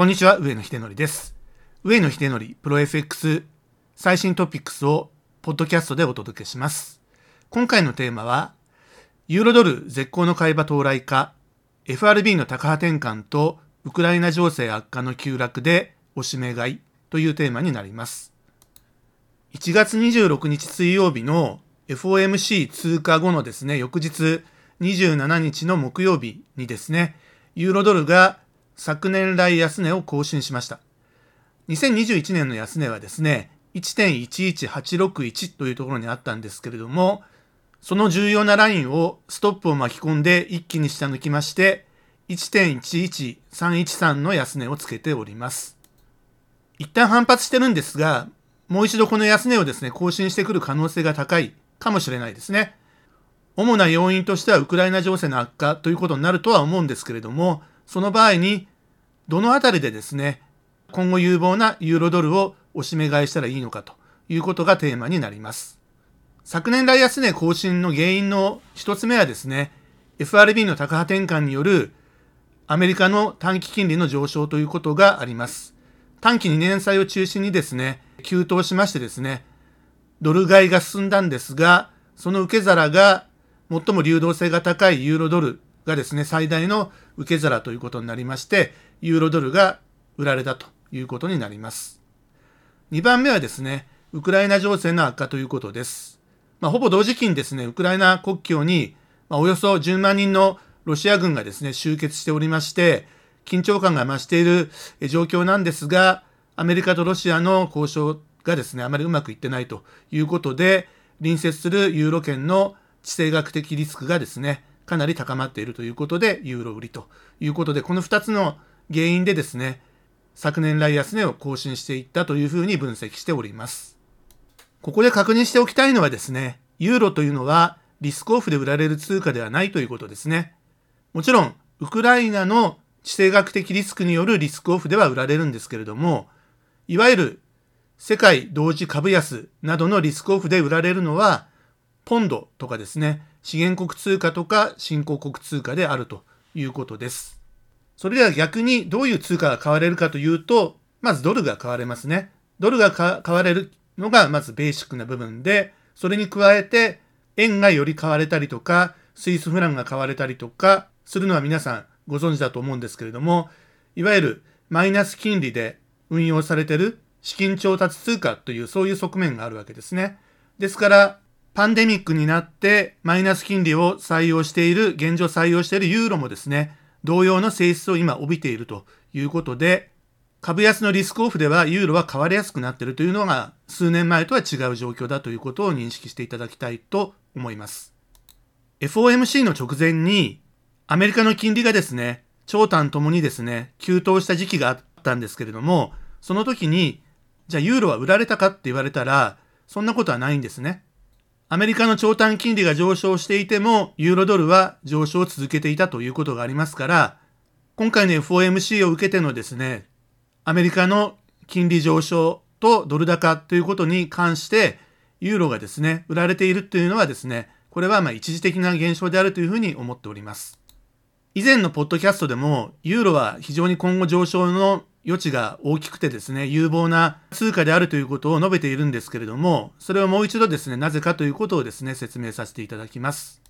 こんにちは、上野秀則です。上野秀則プロ FX 最新トピックスをポッドキャストでお届けします。今回のテーマは、ユーロドル絶好の買い場到来か、FRB の高波転換とウクライナ情勢悪化の急落でおしめ買いというテーマになります。1月26日水曜日の FOMC 通過後のですね、翌日27日の木曜日にですね、ユーロドルが昨年来安値を更新しました。2021年の安値はですね、1.11861というところにあったんですけれども、その重要なラインをストップを巻き込んで一気に下抜きまして、1.11313の安値をつけております。一旦反発してるんですが、もう一度この安値をですね、更新してくる可能性が高いかもしれないですね。主な要因としてはウクライナ情勢の悪化ということになるとは思うんですけれども、その場合にどのあたりでですね、今後有望なユーロドルをおしめ買いしたらいいのかということがテーマになります。昨年来安値更新の原因の一つ目はですね、FRB の高波転換によるアメリカの短期金利の上昇ということがあります。短期2年債を中心にですね、急騰しましてですね、ドル買いが進んだんですが、その受け皿が最も流動性が高いユーロドルがですね、最大の受け皿ということになりまして、ユーロドルが売られたということになります。2番目はですね、ウクライナ情勢の悪化ということです。まあ、ほぼ同時期にですね、ウクライナ国境に、ま、およそ10万人のロシア軍がですね、集結しておりまして、緊張感が増している状況なんですが、アメリカとロシアの交渉がですね、あまりうまくいってないということで、隣接するユーロ圏の地政学的リスクがですね、かなり高まっているということで、ユーロ売りということで、この2つの原因でですね、昨年来安値を更新していったというふうに分析しております。ここで確認しておきたいのはですね、ユーロというのはリスクオフで売られる通貨ではないということですね。もちろん、ウクライナの地政学的リスクによるリスクオフでは売られるんですけれども、いわゆる世界同時株安などのリスクオフで売られるのは、ポンドとかですね、資源国通貨とか新興国通貨であるということです。それでは逆にどういう通貨が買われるかというと、まずドルが買われますね。ドルが買われるのがまずベーシックな部分で、それに加えて円がより買われたりとか、スイスフランが買われたりとかするのは皆さんご存知だと思うんですけれども、いわゆるマイナス金利で運用されている資金調達通貨というそういう側面があるわけですね。ですから、パンデミックになってマイナス金利を採用している、現状採用しているユーロもですね、同様の性質を今帯びているということで、株安のリスクオフではユーロは買われやすくなっているというのが数年前とは違う状況だということを認識していただきたいと思います。FOMC の直前にアメリカの金利がですね、長短ともにですね、急騰した時期があったんですけれども、その時に、じゃあユーロは売られたかって言われたら、そんなことはないんですね。アメリカの長短金利が上昇していても、ユーロドルは上昇を続けていたということがありますから、今回の FOMC を受けてのですね、アメリカの金利上昇とドル高ということに関して、ユーロがですね、売られているというのはですね、これはま一時的な現象であるというふうに思っております。以前のポッドキャストでも、ユーロは非常に今後上昇の余地が大きくてですね、有望な通貨であるということを述べているんですけれども、それをもう一度ですね、なぜかということをですね、説明させていただきます。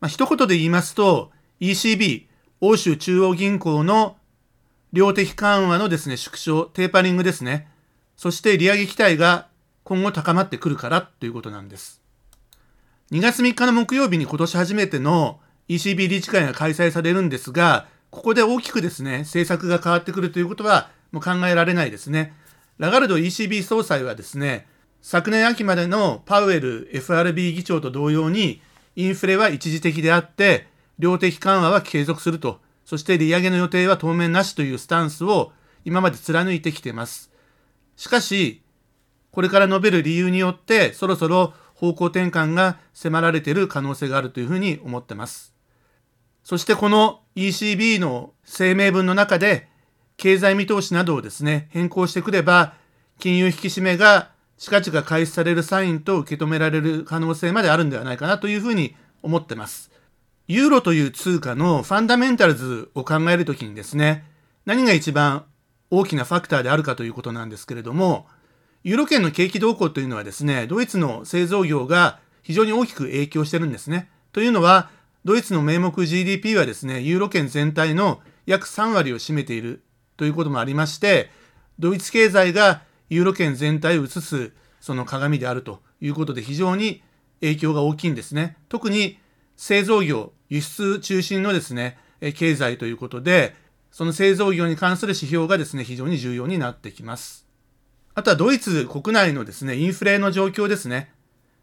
まあ、一言で言いますと、ECB、欧州中央銀行の量的緩和のですね、縮小、テーパリングですね。そして利上げ期待が今後高まってくるからということなんです。2月3日の木曜日に今年初めての ECB 理事会が開催されるんですが、ここで大きくですね、政策が変わってくるということはもう考えられないですね。ラガルド ECB 総裁はですね、昨年秋までのパウエル FRB 議長と同様に、インフレは一時的であって、量的緩和は継続すると、そして利上げの予定は当面なしというスタンスを今まで貫いてきています。しかし、これから述べる理由によって、そろそろ方向転換が迫られている可能性があるというふうに思ってます。そしてこの ECB の声明文の中で、経済見通しなどをですね、変更してくれば、金融引き締めが近々開始されるサインと受け止められる可能性まであるんではないかなというふうに思ってます。ユーロという通貨のファンダメンタルズを考えるときにですね、何が一番大きなファクターであるかということなんですけれども、ユーロ圏の景気動向というのはですね、ドイツの製造業が非常に大きく影響してるんですね。というのは、ドイツの名目 GDP はですね、ユーロ圏全体の約3割を占めているということもありまして、ドイツ経済がユーロ圏全体を映すその鏡であるということで非常に影響が大きいんですね。特に製造業、輸出中心のですね、経済ということで、その製造業に関する指標がですね、非常に重要になってきます。あとはドイツ国内のですね、インフレの状況ですね。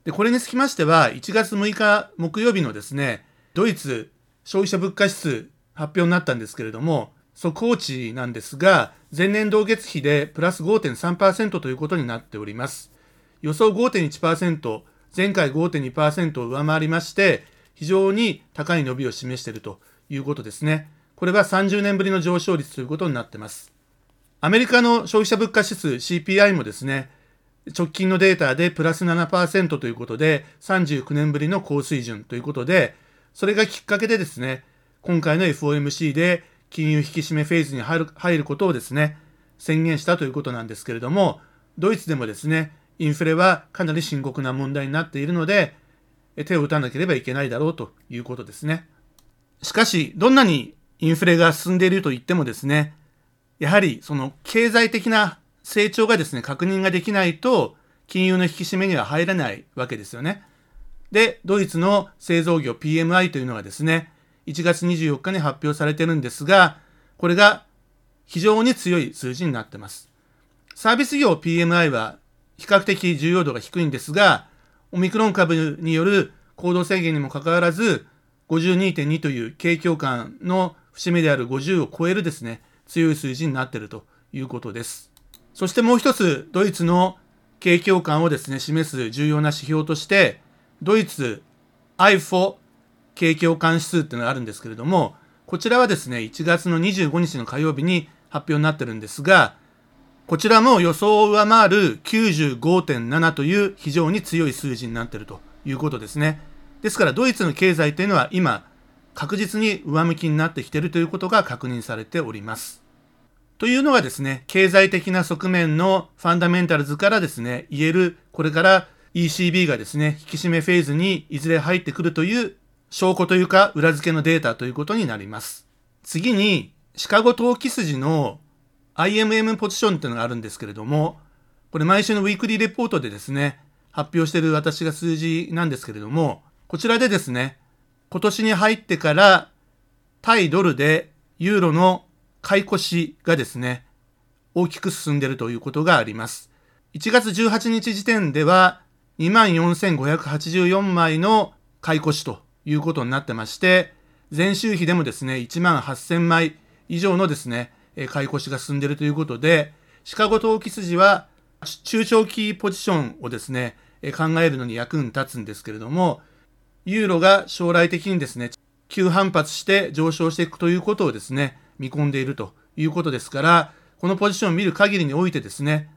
で、これにつきましては、1月6日木曜日のですね、ドイツ消費者物価指数発表になったんですけれども、速報値なんですが、前年同月比でプラス5.3%ということになっております。予想5.1%、前回5.2%を上回りまして、非常に高い伸びを示しているということですね。これは30年ぶりの上昇率ということになっています。アメリカの消費者物価指数 CPI もですね、直近のデータでプラス7%ということで、39年ぶりの高水準ということで、それがきっかけでですね、今回の FOMC で金融引き締めフェーズに入る入ることをですね、宣言したということなんですけれども、ドイツでもですね、インフレはかなり深刻な問題になっているので、手を打たなければいけないだろうということですね。しかし、どんなにインフレが進んでいると言ってもですね、やはりその経済的な成長がですね、確認ができないと、金融の引き締めには入らないわけですよね。で、ドイツの製造業 PMI というのはですね、1月24日に発表されてるんですが、これが非常に強い数字になってます。サービス業 PMI は比較的重要度が低いんですが、オミクロン株による行動制限にもかかわらず、52.2という景況感の節目である50を超えるですね、強い数字になっているということです。そしてもう一つ、ドイツの景況感をですね、示す重要な指標として、ドイツ i4 景況感指数っていうのがあるんですけれども、こちらはですね、1月の25日の火曜日に発表になってるんですが、こちらも予想を上回る95.7という非常に強い数字になっているということですね。ですからドイツの経済というのは今確実に上向きになってきているということが確認されております。というのがですね、経済的な側面のファンダメンタルズからですね、言えるこれから ECB がですね、引き締めフェーズにいずれ入ってくるという証拠というか裏付けのデータということになります。次に、シカゴ投機筋の IMM ポジションっていうのがあるんですけれども、これ毎週のウィークリーレポートでですね、発表してる私が数字なんですけれども、こちらでですね、今年に入ってから対ドルでユーロの買い越しがですね、大きく進んでいるということがあります。1月18日時点では24,584枚の買い越しということになってまして、前週比でもですね、18,000枚以上のですね、買い越しが進んでいるということで、シカゴ投機筋は中長期ポジションをですね、考えるのに役に立つんですけれども、ユーロが将来的にですね、急反発して上昇していくということをですね、見込んでいるということですから、このポジションを見る限りにおいてですね、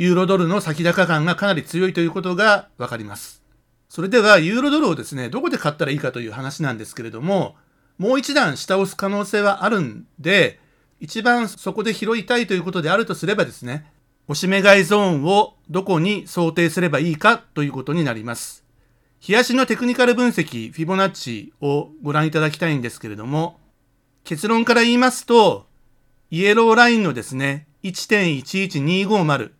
ユーロドルの先高感がかなり強いということがわかります。それでは、ユーロドルをですね、どこで買ったらいいかという話なんですけれども、もう一段下押す可能性はあるんで、一番そこで拾いたいということであるとすればですね、押し目買いゾーンをどこに想定すればいいかということになります。冷やしのテクニカル分析、フィボナッチをご覧いただきたいんですけれども、結論から言いますと、イエローラインのですね、1.11250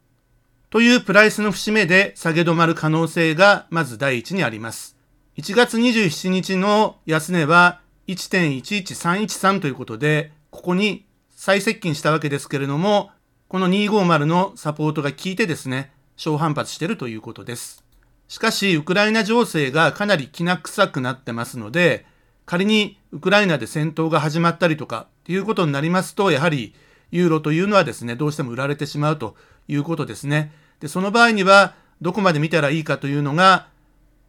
というプライスの節目で下げ止まる可能性がまず第一にあります。1月27日の安値は1.11313ということで、ここに再接近したわけですけれども、この250のサポートが効いてですね、小反発しているということです。しかし、ウクライナ情勢がかなりきな臭くなってますので、仮にウクライナで戦闘が始まったりとかっていうことになりますと、やはりユーロというのはですね、どうしても売られてしまうということですね。で、その場合には、どこまで見たらいいかというのが、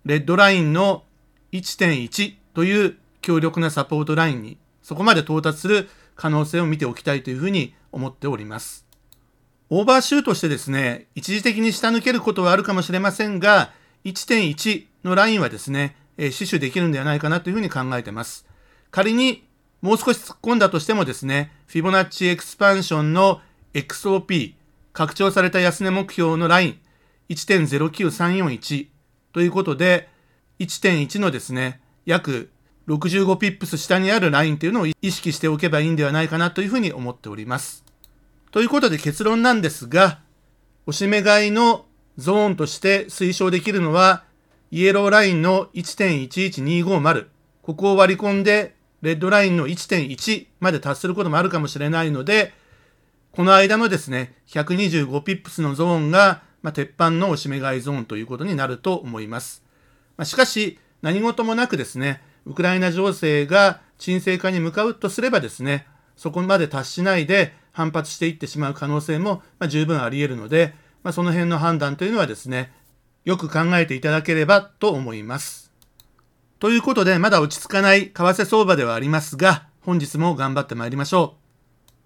レッドラインの1.1という強力なサポートラインに、そこまで到達する可能性を見ておきたいというふうに思っております。オーバーシューとしてですね、一時的に下抜けることはあるかもしれませんが、1.1のラインはですね、え、死守できるんではないかなというふうに考えてます。仮にもう少し突っ込んだとしてもですね、フィボナッチエクスパンションの XOP、拡張された安値目標のライン、1.09341ということで、1.1のですね、約65ピップス下にあるラインというのを意識しておけばいいんではないかなというふうに思っております。ということで結論なんですが、おしめ買いのゾーンとして推奨できるのは、イエローラインの1.11250、ここを割り込んで、レッドラインの1.1まで達することもあるかもしれないので、この間のですね、125ピップスのゾーンが、まあ、鉄板のおしめ買いゾーンということになると思います。まあ、しかし、何事もなくですね、ウクライナ情勢が沈静化に向かうとすればですね、そこまで達しないで反発していってしまう可能性も、ま、十分あり得るので、まあ、その辺の判断というのはですね、よく考えていただければと思います。ということで、まだ落ち着かない為替相場ではありますが、本日も頑張ってまいりましょう。